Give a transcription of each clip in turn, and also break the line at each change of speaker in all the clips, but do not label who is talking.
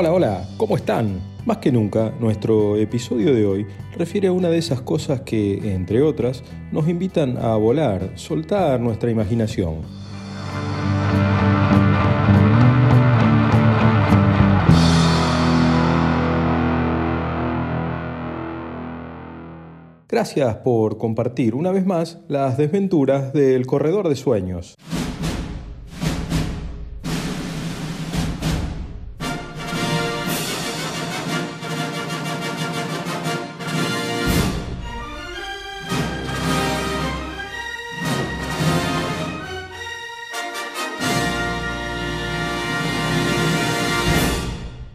Hola, hola, ¿cómo están? Más que nunca, nuestro episodio de hoy refiere a una de esas cosas que, entre otras, nos invitan a volar, soltar nuestra imaginación. Gracias por compartir una vez más las desventuras del corredor de sueños.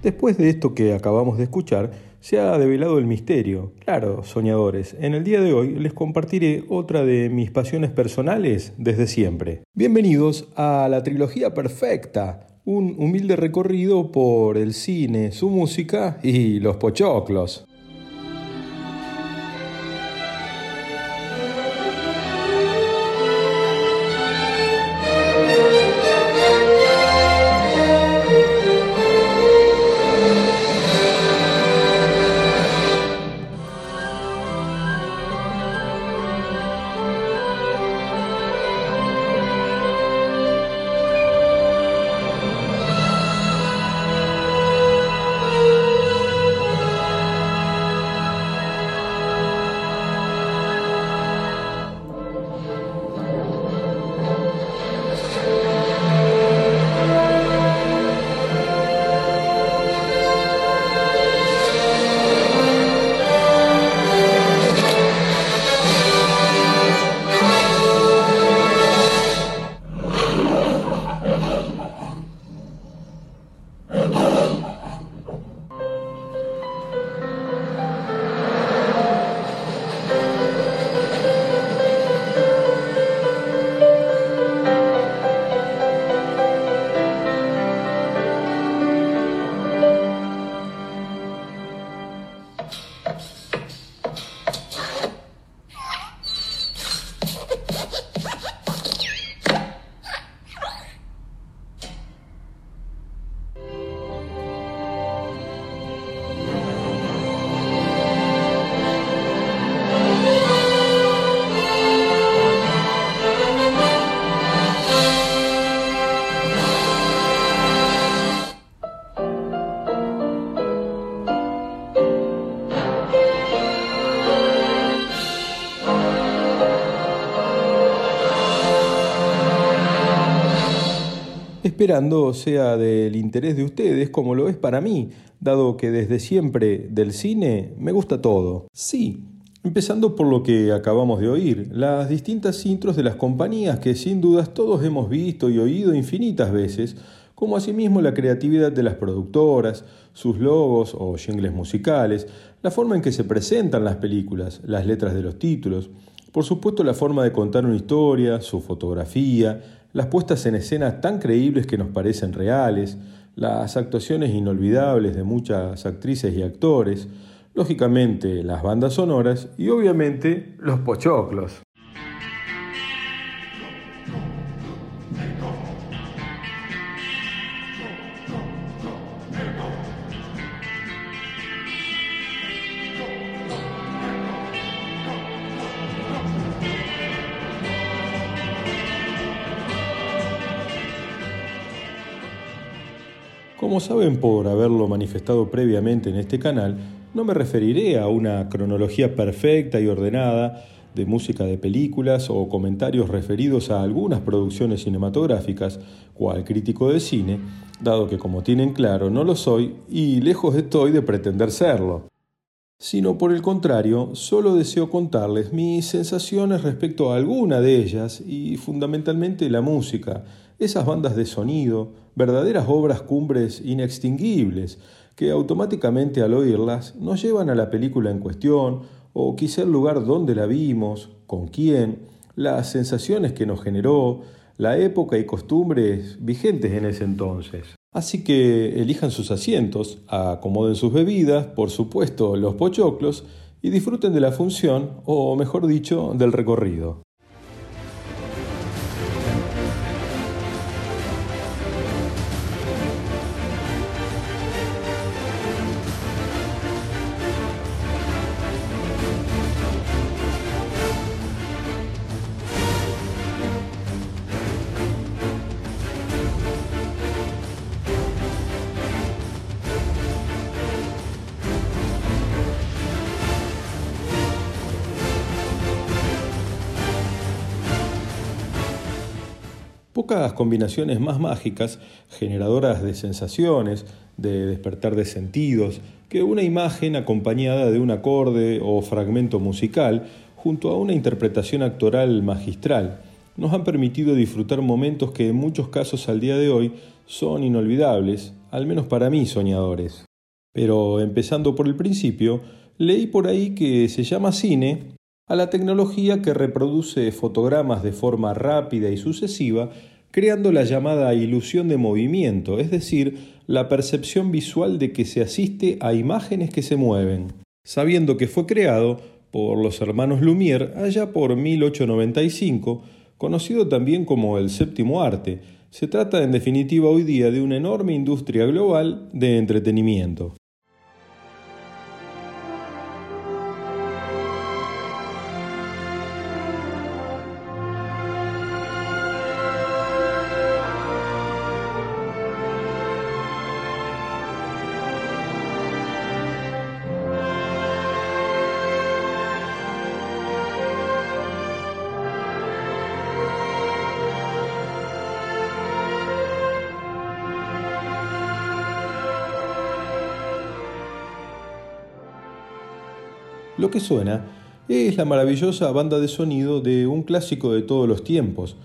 Después de esto que acabamos de escuchar, se ha develado el misterio. Claro, soñadores, en el día de hoy les compartiré otra de mis pasiones personales desde siempre. Bienvenidos a la trilogía perfecta, un humilde recorrido por el cine, su música y los pochoclos. Esperando sea del interés de ustedes como lo es para mí, dado que desde siempre del cine me gusta todo. Sí, empezando por lo que acabamos de oír, las distintas intros de las compañías que sin dudas todos hemos visto y oído infinitas veces, como asimismo la creatividad de las productoras, sus logos o jingles musicales, la forma en que se presentan las películas, las letras de los títulos, por supuesto la forma de contar una historia, su fotografía, las puestas en escena tan creíbles que nos parecen reales, las actuaciones inolvidables de muchas actrices y actores, lógicamente las bandas sonoras y obviamente los pochoclos. Como saben por haberlo manifestado previamente en este canal, no me referiré a una cronología perfecta y ordenada de música de películas o comentarios referidos a algunas producciones cinematográficas, cual crítico de cine, dado que como tienen claro no lo soy y lejos estoy de pretender serlo. Sino por el contrario, solo deseo contarles mis sensaciones respecto a alguna de ellas y fundamentalmente la música, esas bandas de sonido, verdaderas obras cumbres inextinguibles, que automáticamente al oírlas nos llevan a la película en cuestión, o quizá el lugar donde la vimos, con quién, las sensaciones que nos generó, la época y costumbres vigentes en ese entonces. Así que elijan sus asientos, acomoden sus bebidas, por supuesto los pochoclos, y disfruten de la función, o mejor dicho, del recorrido. Combinaciones más mágicas, generadoras de sensaciones, de despertar de sentidos, que una imagen acompañada de un acorde o fragmento musical junto a una interpretación actoral magistral nos han permitido disfrutar momentos que en muchos casos al día de hoy son inolvidables, al menos para mí soñadores. Pero empezando por el principio, leí por ahí que se llama cine a la tecnología que reproduce fotogramas de forma rápida y sucesiva, creando la llamada ilusión de movimiento, es decir, la percepción visual de que se asiste a imágenes que se mueven, sabiendo que fue creado por los hermanos Lumière allá por 1895, conocido también como el séptimo arte. Se trata en definitiva hoy día de una enorme industria global de entretenimiento. Lo que suena es la maravillosa banda de sonido de un clásico de todos los tiempos,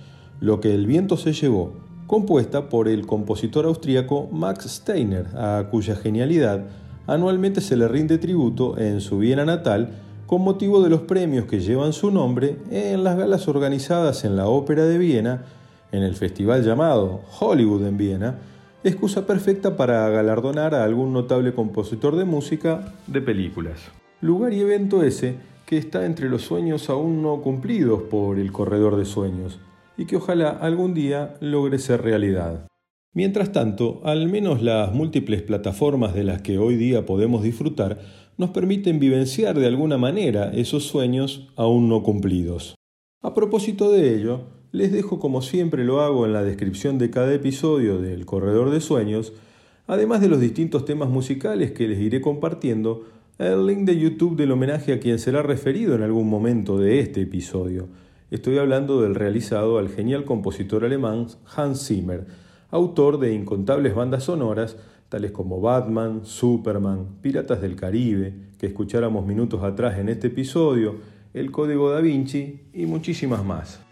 Lo que el viento se llevó, compuesta por el compositor austríaco Max Steiner, a cuya genialidad anualmente se le rinde tributo en su Viena natal con motivo de los premios que llevan su nombre en las galas organizadas en la Ópera de Viena, en el festival llamado Hollywood en Viena, excusa perfecta para galardonar a algún notable compositor de música de películas. Lugar y evento ese que está entre los sueños aún no cumplidos por el corredor de sueños y que ojalá algún día logre ser realidad. Mientras tanto, al menos las múltiples plataformas de las que hoy día podemos disfrutar nos permiten vivenciar de alguna manera esos sueños aún no cumplidos. A propósito de ello, les dejo como siempre lo hago en la descripción de cada episodio del Corredor de Sueños, además de los distintos temas musicales que les iré compartiendo, el link de YouTube del homenaje a quien será referido en algún momento de este episodio. Estoy hablando del realizado al genial compositor alemán Hans Zimmer, autor de incontables bandas sonoras tales como Batman, Superman, Piratas del Caribe, que escucháramos minutos atrás en este episodio, El Código da Vinci y muchísimas más.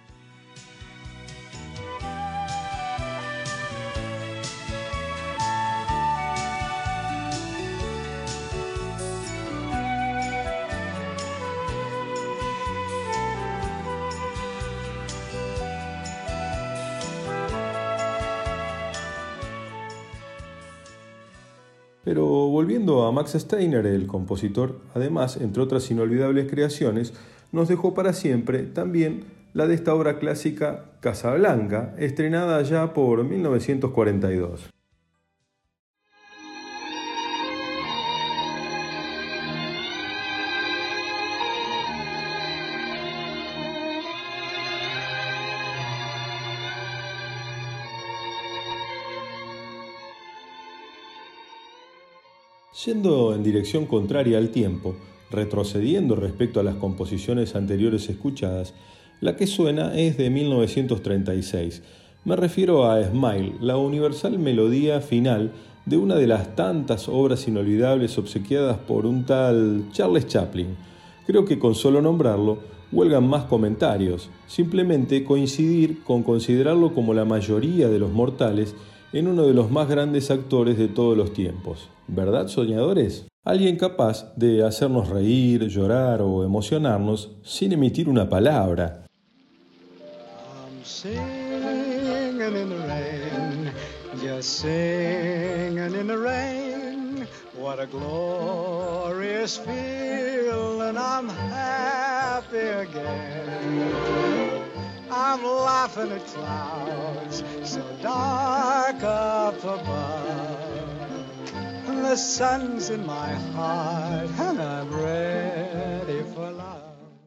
Max Steiner, el compositor, además, entre otras inolvidables creaciones, nos dejó para siempre también la de esta obra clásica Casablanca, estrenada ya por 1942. Yendo en dirección contraria al tiempo, retrocediendo respecto a las composiciones anteriores escuchadas, la que suena es de 1936. Me refiero a Smile, la universal melodía final de una de las tantas obras inolvidables obsequiadas por un tal Charles Chaplin. Creo que con solo nombrarlo huelgan más comentarios, simplemente coincidir con considerarlo como la mayoría de los mortales en uno de los más grandes actores de todos los tiempos. ¿Verdad, soñadores? Alguien capaz de hacernos reír, llorar o emocionarnos sin emitir una palabra. What a glorious I'm happy again. I'm laughing at clouds so up above. The sun's in my heart and I'm ready for love.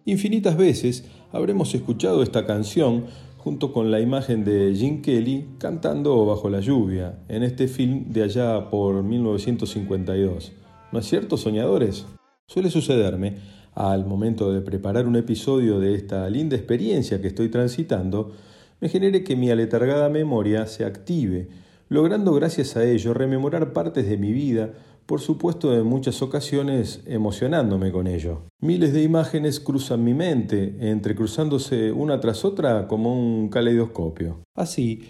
Infinitas veces habremos escuchado esta canción junto con la imagen de Gene Kelly cantando bajo la lluvia en este film de allá por 1952. ¿No es cierto, soñadores? Suele sucederme al momento de preparar un episodio de esta linda experiencia que estoy transitando, me genere que mi aletargada memoria se active, logrando gracias a ello rememorar partes de mi vida, por supuesto en muchas ocasiones emocionándome con ello. Miles de imágenes cruzan mi mente, entrecruzándose una tras otra como un caleidoscopio. Así,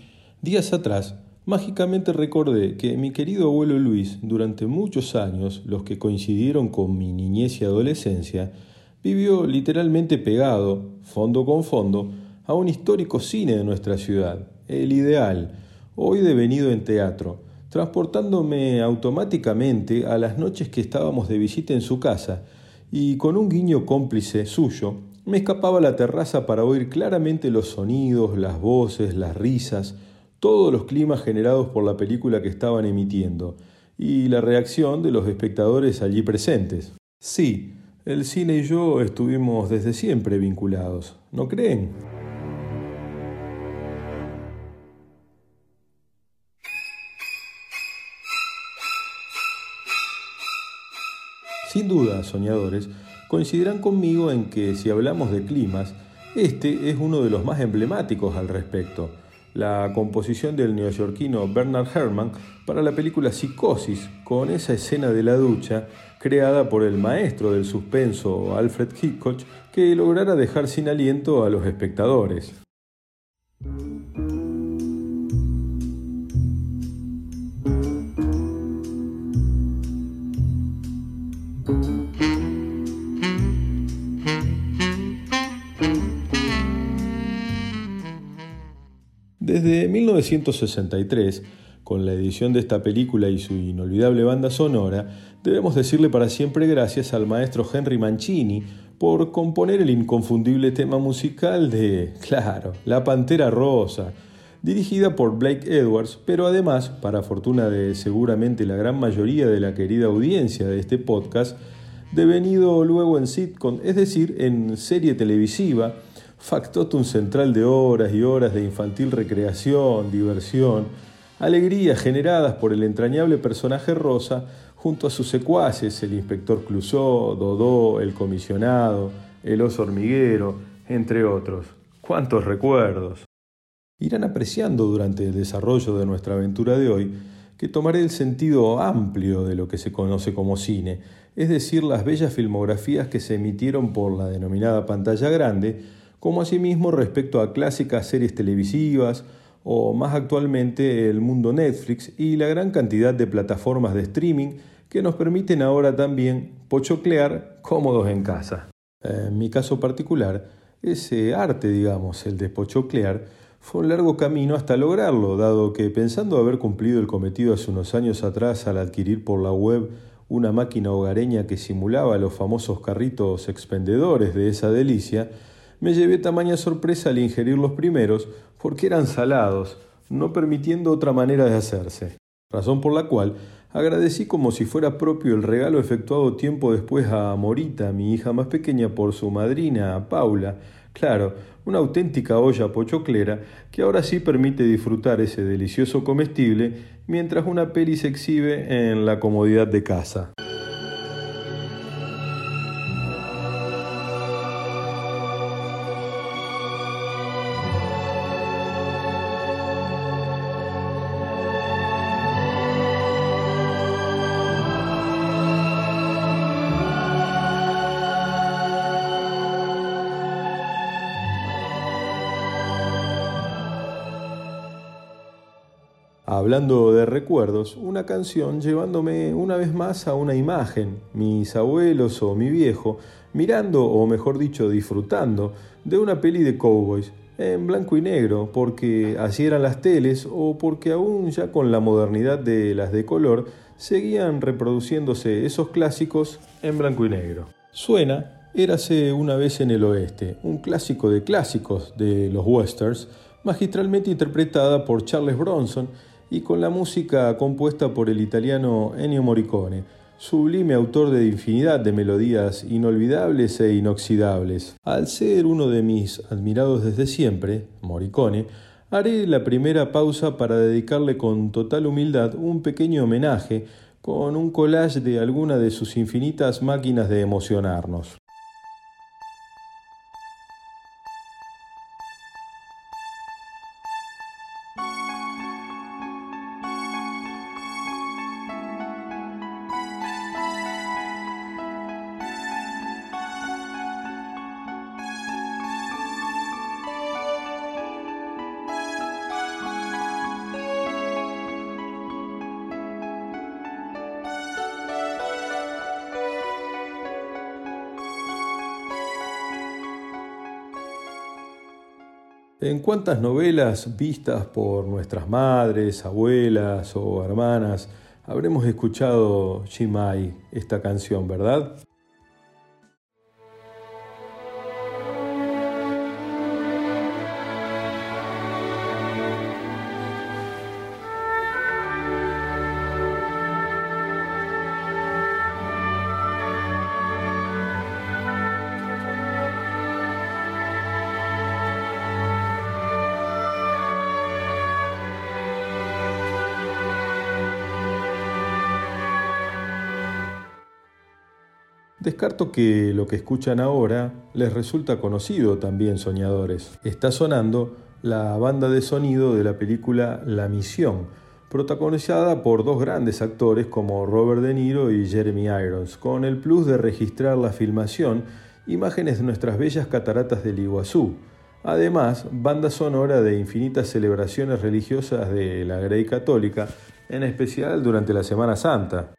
días atrás, mágicamente recordé que mi querido abuelo Luis, durante muchos años, los que coincidieron con mi niñez y adolescencia, vivió literalmente pegado, fondo con fondo, a un histórico cine de nuestra ciudad, el Ideal, hoy devenido en teatro, transportándome automáticamente a las noches que estábamos de visita en su casa, y con un guiño cómplice suyo, me escapaba a la terraza para oír claramente los sonidos, las voces, las risas, todos los climas generados por la película que estaban emitiendo, y la reacción de los espectadores allí presentes. Sí, el cine y yo estuvimos desde siempre vinculados, ¿no creen? Sin duda, soñadores, coincidirán conmigo en que si hablamos de climas, este es uno de los más emblemáticos al respecto. La composición del neoyorquino Bernard Herrmann para la película Psicosis, con esa escena de la ducha creada por el maestro del suspenso Alfred Hitchcock que lograra dejar sin aliento a los espectadores. Desde 1963, con la edición de esta película y su inolvidable banda sonora, debemos decirle para siempre gracias al maestro Henry Mancini por componer el inconfundible tema musical de, claro, La Pantera Rosa, dirigida por Blake Edwards, pero además, para fortuna de seguramente la gran mayoría de la querida audiencia de este podcast, devenido luego en sitcom, es decir, en serie televisiva, factotum central de horas y horas de infantil recreación, diversión, alegrías generadas por el entrañable personaje Rosa junto a sus secuaces, el inspector Clusó, Dodó, el comisionado, el oso hormiguero, entre otros. ¡Cuántos recuerdos! Irán apreciando durante el desarrollo de nuestra aventura de hoy que tomaré el sentido amplio de lo que se conoce como cine, es decir, las bellas filmografías que se emitieron por la denominada pantalla grande, como asimismo respecto a clásicas series televisivas o más actualmente el mundo Netflix y la gran cantidad de plataformas de streaming que nos permiten ahora también pochoclear cómodos en casa. En mi caso particular, ese arte, digamos, el de pochoclear, fue un largo camino hasta lograrlo, dado que pensando haber cumplido el cometido hace unos años atrás al adquirir por la web una máquina hogareña que simulaba los famosos carritos expendedores de esa delicia, me llevé tamaña sorpresa al ingerir los primeros porque eran salados, no permitiendo otra manera de hacerse. Razón por la cual agradecí como si fuera propio el regalo efectuado tiempo después a Morita, mi hija más pequeña, por su madrina, Paula. Claro, una auténtica olla pochoclera que ahora sí permite disfrutar ese delicioso comestible mientras una peli se exhibe en la comodidad de casa. Hablando de recuerdos, una canción llevándome una vez más a una imagen, mis abuelos o mi viejo, mirando o mejor dicho disfrutando de una peli de cowboys en blanco y negro, porque así eran las teles o porque aún ya con la modernidad de las de color seguían reproduciéndose esos clásicos en blanco y negro. Suena Érase una vez en el oeste, un clásico de clásicos de los westerns, magistralmente interpretada por Charles Bronson y con la música compuesta por el italiano Ennio Morricone, sublime autor de infinidad de melodías inolvidables e inoxidables. Al ser uno de mis admirados desde siempre, Morricone, haré la primera pausa para dedicarle con total humildad un pequeño homenaje con un collage de alguna de sus infinitas máquinas de emocionarnos. En cuántas novelas vistas por nuestras madres, abuelas o hermanas habremos escuchado Shimai, esta canción, ¿verdad? Descarto que lo que escuchan ahora les resulta conocido también, soñadores. Está sonando la banda de sonido de la película La Misión, protagonizada por dos grandes actores como Robert De Niro y Jeremy Irons, con el plus de registrar la filmación, imágenes de nuestras bellas cataratas del Iguazú. Además, banda sonora de infinitas celebraciones religiosas de la Grey Católica, en especial durante la Semana Santa.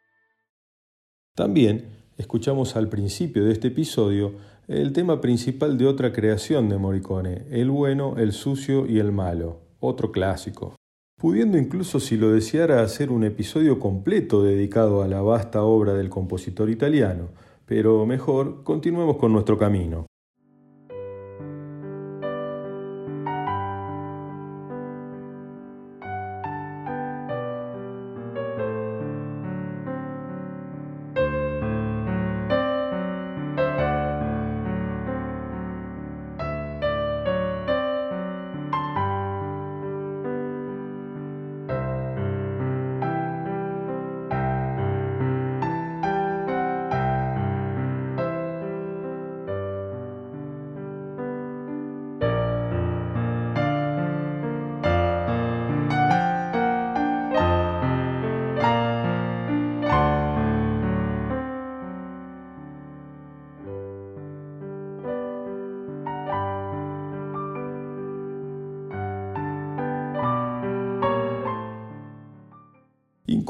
También escuchamos al principio de este episodio el tema principal de otra creación de Morricone, El bueno, el sucio y el malo, otro clásico. Pudiendo incluso, si lo deseara, hacer un episodio completo dedicado a la vasta obra del compositor italiano, pero mejor continuemos con nuestro camino.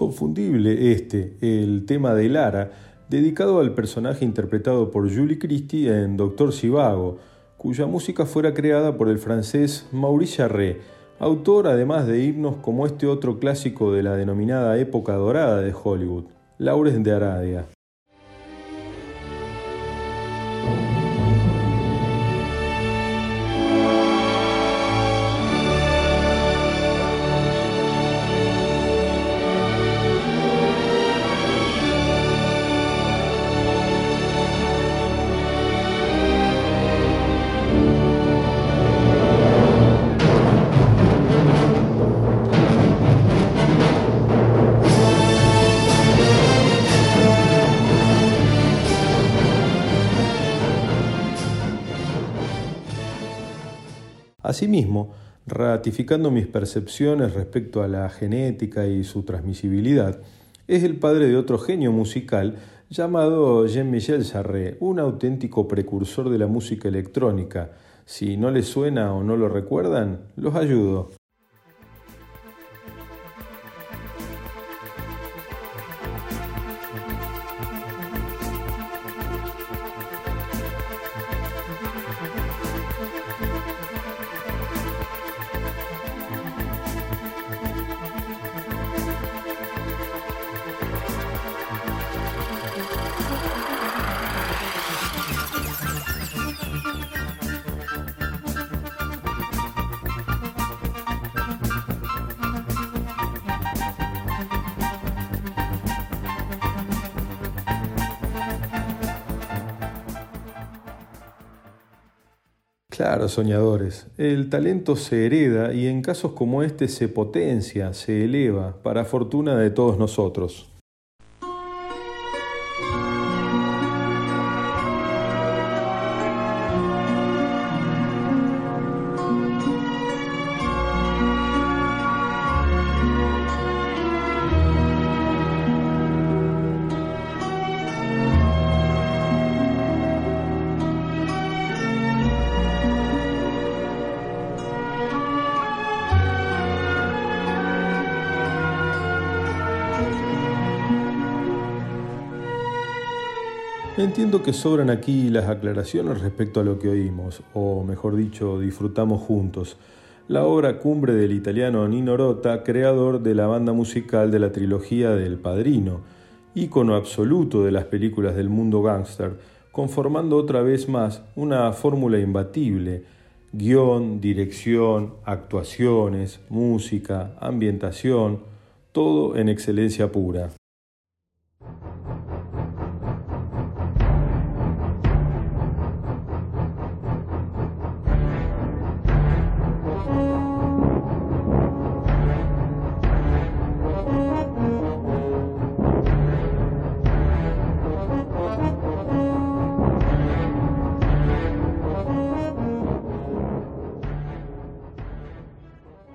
Inconfundible este, el tema de Lara, dedicado al personaje interpretado por Julie Christie en Doctor Sivago, cuya música fuera creada por el francés Maurice Jarre, autor además de himnos como este otro clásico de la denominada época dorada de Hollywood, Laures de Aradia. Asimismo, ratificando mis percepciones respecto a la genética y su transmisibilidad, es el padre de otro genio musical llamado Jean-Michel Jarre, un auténtico precursor de la música electrónica. Si no les suena o no lo recuerdan, los ayudo. Soñadores. El talento se hereda y en casos como este se potencia, se eleva, para fortuna de todos nosotros. Entiendo que sobran aquí las aclaraciones respecto a lo que oímos, o mejor dicho, disfrutamos juntos. La obra cumbre del italiano Nino Rota, creador de la banda musical de la trilogía del Padrino, ícono absoluto de las películas del mundo gángster, conformando otra vez más una fórmula imbatible, guion, dirección, actuaciones, música, ambientación, todo en excelencia pura.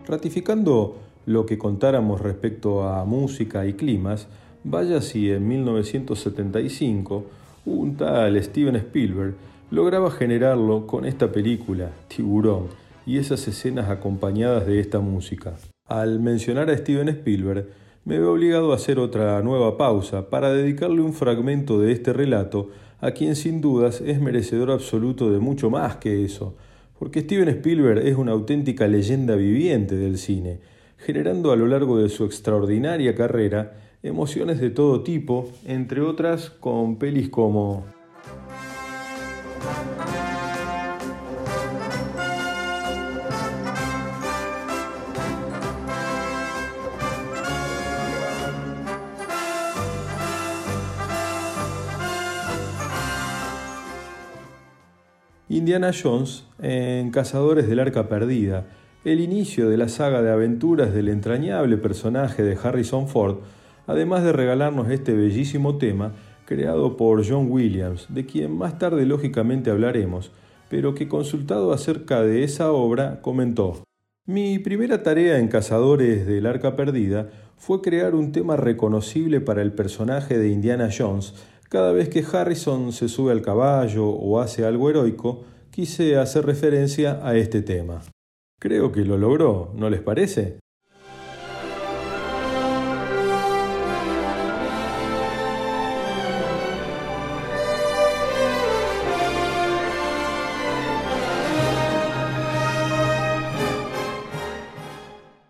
Ratificando lo que contáramos respecto a música y climas, vaya si en 1975 un tal Steven Spielberg lograba generarlo con esta película, Tiburón, y esas escenas acompañadas de esta música. Al mencionar a Steven Spielberg, me veo obligado a hacer otra nueva pausa para dedicarle un fragmento de este relato a quien sin dudas es merecedor absoluto de mucho más que eso, porque Steven Spielberg es una auténtica leyenda viviente del cine, generando a lo largo de su extraordinaria carrera emociones de todo tipo, entre otras con pelis como Indiana Jones en Cazadores del Arca Perdida, el inicio de la saga de aventuras del entrañable personaje de Harrison Ford, además de regalarnos este bellísimo tema creado por John Williams, de quien más tarde lógicamente hablaremos, pero que consultado acerca de esa obra comentó. Mi primera tarea en Cazadores del Arca Perdida fue crear un tema reconocible para el personaje de Indiana Jones cada vez que Harrison se sube al caballo o hace algo heroico, quise hacer referencia a este tema. Creo que lo logró, ¿no les parece?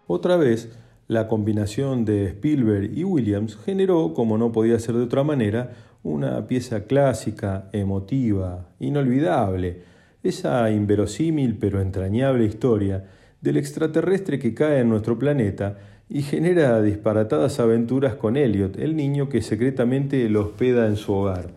Otra vez, la combinación de Spielberg y Williams generó, como no podía ser de otra manera, una pieza clásica, emotiva, inolvidable, esa inverosímil pero entrañable historia del extraterrestre que cae en nuestro planeta y genera disparatadas aventuras con Elliot, el niño que secretamente lo hospeda en su hogar.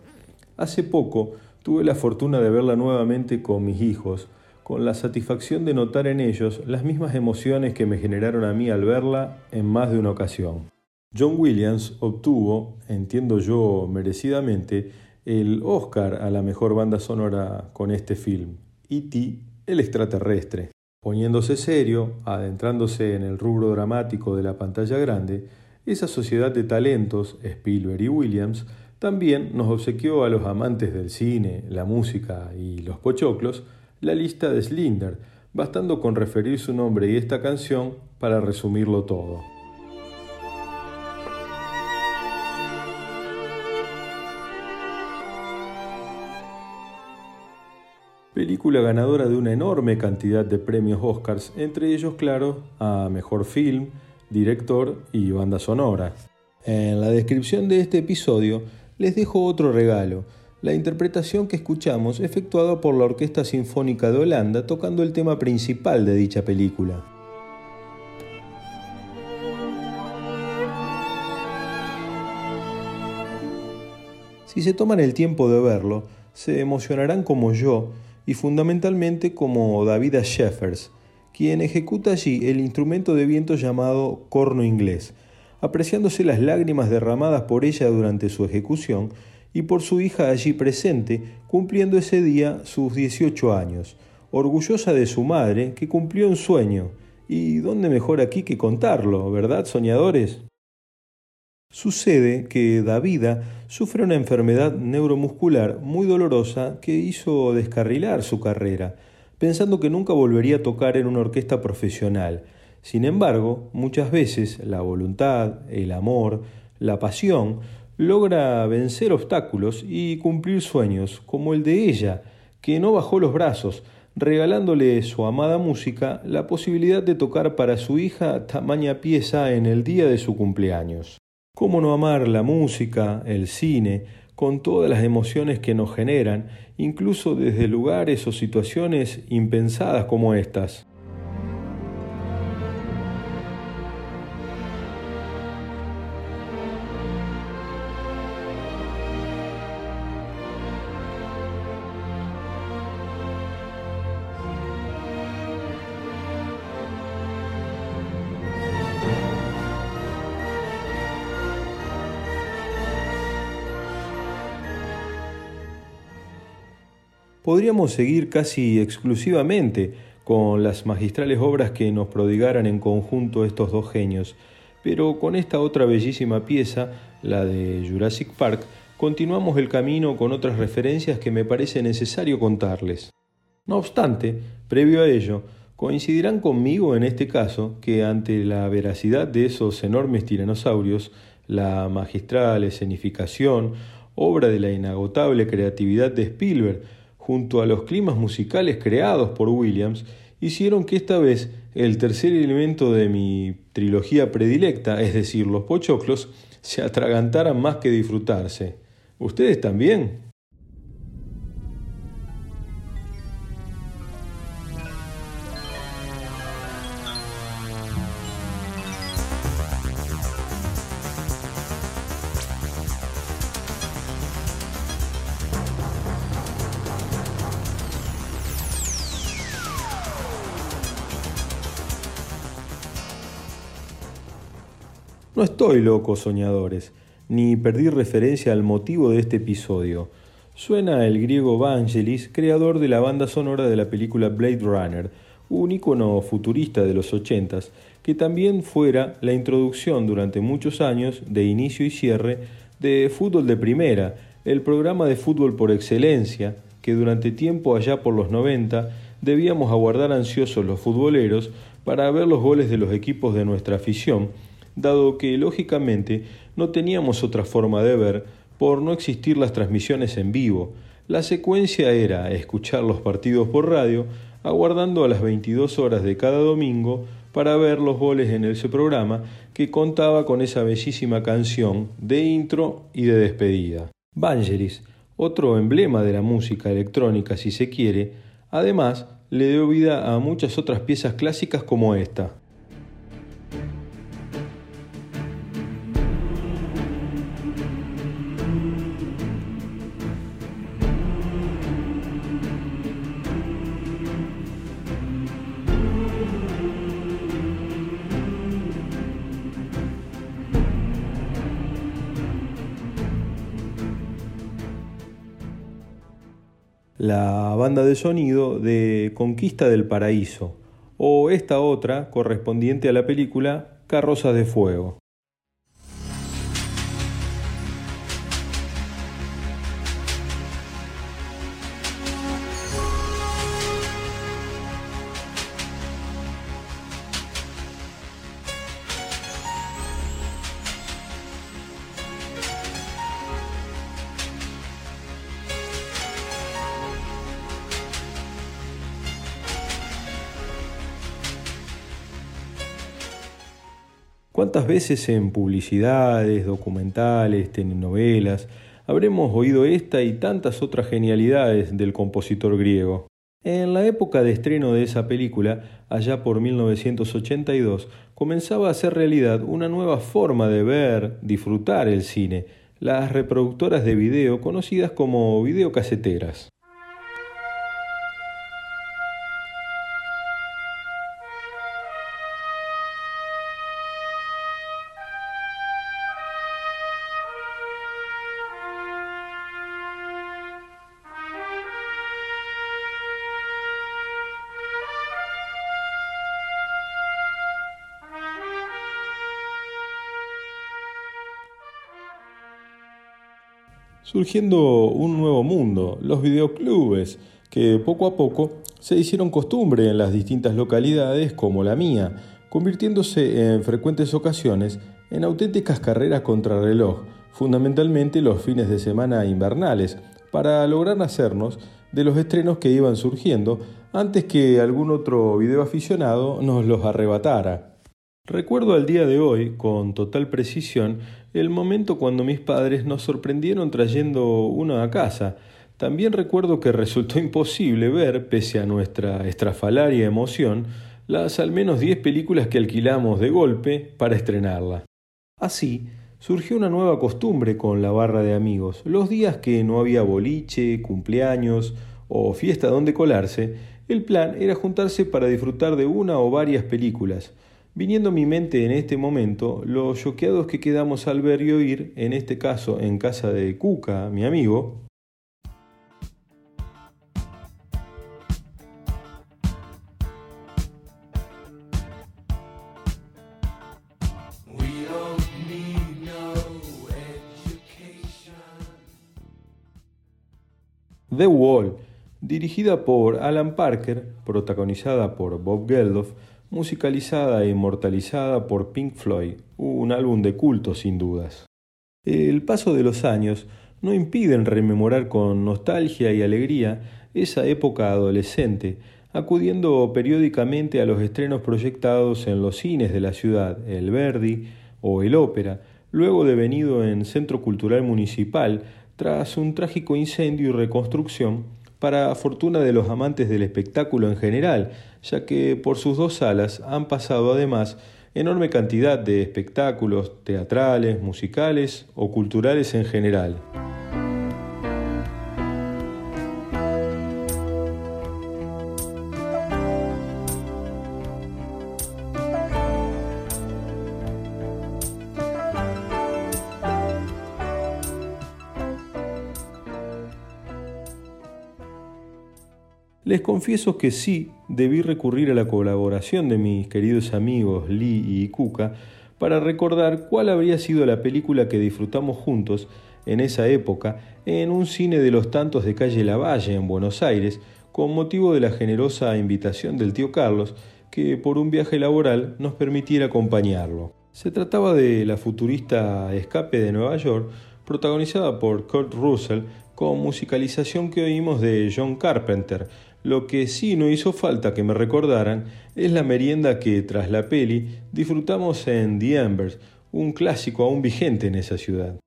Hace poco tuve la fortuna de verla nuevamente con mis hijos, con la satisfacción de notar en ellos las mismas emociones que me generaron a mí al verla en más de una ocasión. John Williams obtuvo, entiendo yo merecidamente, el Oscar a la mejor banda sonora con este film, E.T. el extraterrestre. Poniéndose serio, adentrándose en el rubro dramático de la pantalla grande, esa sociedad de talentos, Spielberg y Williams, también nos obsequió a los amantes del cine, la música y los pochoclos la lista de Slinder, bastando con referir su nombre y esta canción para resumirlo todo. Película ganadora de una enorme cantidad de premios Oscars, entre ellos, claro, a Mejor Film, Director y Banda Sonora. En la descripción de este episodio les dejo otro regalo, la interpretación que escuchamos efectuada por la Orquesta Sinfónica de Holanda tocando el tema principal de dicha película. Si se toman el tiempo de verlo, se emocionarán como yo y fundamentalmente como David Sheffers, quien ejecuta allí el instrumento de viento llamado corno inglés, apreciándose las lágrimas derramadas por ella durante su ejecución y por su hija allí presente, cumpliendo ese día sus 18 años, orgullosa de su madre que cumplió un sueño. ¿Y dónde mejor aquí que contarlo, verdad, soñadores? Sucede que Davida sufre una enfermedad neuromuscular muy dolorosa que hizo descarrilar su carrera, pensando que nunca volvería a tocar en una orquesta profesional. Sin embargo, muchas veces la voluntad, el amor, la pasión logra vencer obstáculos y cumplir sueños, como el de ella, que no bajó los brazos, regalándole su amada música la posibilidad de tocar para su hija tamaña pieza en el día de su cumpleaños. ¿Cómo no amar la música, el cine, con todas las emociones que nos generan, incluso desde lugares o situaciones impensadas como estas? Podríamos seguir casi exclusivamente con las magistrales obras que nos prodigaran en conjunto estos dos genios, pero con esta otra bellísima pieza, la de Jurassic Park, continuamos el camino con otras referencias que me parece necesario contarles. No obstante, previo a ello, coincidirán conmigo en este caso que ante la veracidad de esos enormes tiranosaurios, la magistral escenificación, obra de la inagotable creatividad de Spielberg, junto a los climas musicales creados por Williams, hicieron que esta vez el tercer elemento de mi trilogía predilecta, es decir, los pochoclos, se atragantaran más que disfrutarse. ¿Ustedes también? No estoy loco, soñadores, ni perdí referencia al motivo de este episodio. Suena el griego Vangelis, creador de la banda sonora de la película Blade Runner, un icono futurista de los ochentas, que también fuera la introducción durante muchos años de inicio y cierre de Fútbol de Primera, el programa de fútbol por excelencia que durante tiempo allá por los 90 debíamos aguardar ansiosos los futboleros para ver los goles de los equipos de nuestra afición dado que lógicamente no teníamos otra forma de ver por no existir las transmisiones en vivo. La secuencia era escuchar los partidos por radio, aguardando a las 22 horas de cada domingo para ver los goles en ese programa que contaba con esa bellísima canción de intro y de despedida. Vangelis, otro emblema de la música electrónica si se quiere, además le dio vida a muchas otras piezas clásicas como esta. La banda de sonido de Conquista del Paraíso, o esta otra correspondiente a la película Carrozas de Fuego. ¿Cuántas veces en publicidades, documentales, telenovelas habremos oído esta y tantas otras genialidades del compositor griego? En la época de estreno de esa película, allá por 1982, comenzaba a ser realidad una nueva forma de ver, disfrutar el cine, las reproductoras de video conocidas como videocaseteras. Surgiendo un nuevo mundo, los videoclubes, que poco a poco se hicieron costumbre en las distintas localidades como la mía, convirtiéndose en frecuentes ocasiones en auténticas carreras contrarreloj, fundamentalmente los fines de semana invernales, para lograr hacernos de los estrenos que iban surgiendo antes que algún otro video aficionado nos los arrebatara. Recuerdo al día de hoy, con total precisión, el momento cuando mis padres nos sorprendieron trayendo uno a casa. También recuerdo que resultó imposible ver, pese a nuestra estrafalaria emoción, las al menos diez películas que alquilamos de golpe para estrenarla. Así, surgió una nueva costumbre con la barra de amigos. Los días que no había boliche, cumpleaños o fiesta donde colarse, el plan era juntarse para disfrutar de una o varias películas. Viniendo a mi mente en este momento los choqueados que quedamos al ver y oír, en este caso en casa de Cuca, mi amigo, The Wall, dirigida por Alan Parker, protagonizada por Bob Geldof, musicalizada e inmortalizada por Pink Floyd, un álbum de culto sin dudas. El paso de los años no impiden rememorar con nostalgia y alegría esa época adolescente, acudiendo periódicamente a los estrenos proyectados en los cines de la ciudad, el Verdi o el Ópera, luego devenido en Centro Cultural Municipal tras un trágico incendio y reconstrucción para fortuna de los amantes del espectáculo en general, ya que por sus dos salas han pasado además enorme cantidad de espectáculos teatrales, musicales o culturales en general. Les confieso que sí debí recurrir a la colaboración de mis queridos amigos Lee y Kuka para recordar cuál habría sido la película que disfrutamos juntos en esa época en un cine de los tantos de calle Lavalle en Buenos Aires con motivo de la generosa invitación del tío Carlos que por un viaje laboral nos permitiera acompañarlo. Se trataba de la futurista Escape de Nueva York, protagonizada por Kurt Russell, con musicalización que oímos de John Carpenter, lo que sí no hizo falta que me recordaran es la merienda que, tras la peli, disfrutamos en The Embers, un clásico aún vigente en esa ciudad.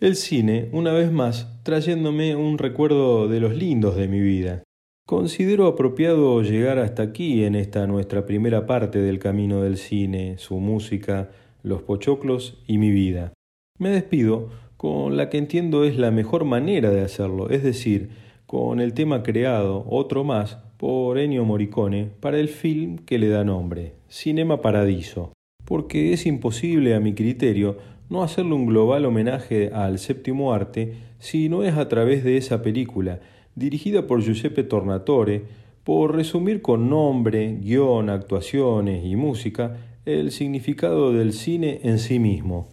El cine, una vez más, trayéndome un recuerdo de los lindos de mi vida. Considero apropiado llegar hasta aquí en esta nuestra primera parte del camino del cine, su música, los pochoclos y mi vida. Me despido con la que entiendo es la mejor manera de hacerlo, es decir, con el tema creado, otro más, por Ennio Morricone para el film que le da nombre, Cinema Paradiso, porque es imposible a mi criterio no hacerle un global homenaje al séptimo arte si no es a través de esa película, dirigida por Giuseppe Tornatore, por resumir con nombre, guion, actuaciones y música el significado del cine en sí mismo.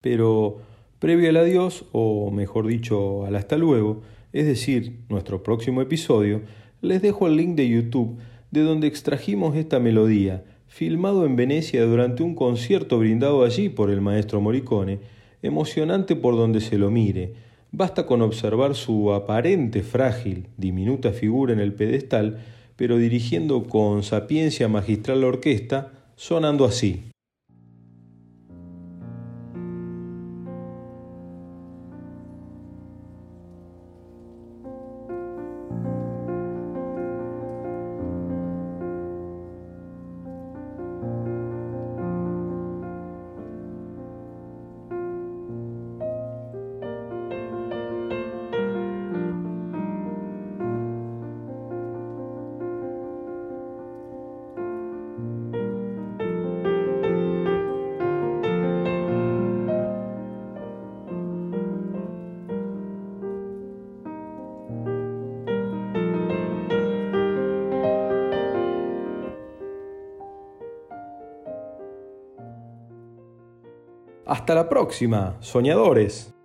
Pero, previo al adiós, o mejor dicho, al hasta luego, es decir, nuestro próximo episodio, les dejo el link de YouTube de donde extrajimos esta melodía, filmado en Venecia durante un concierto brindado allí por el maestro Morricone, emocionante por donde se lo mire. Basta con observar su aparente frágil, diminuta figura en el pedestal, pero dirigiendo con sapiencia magistral la orquesta, sonando así. Hasta la próxima, soñadores.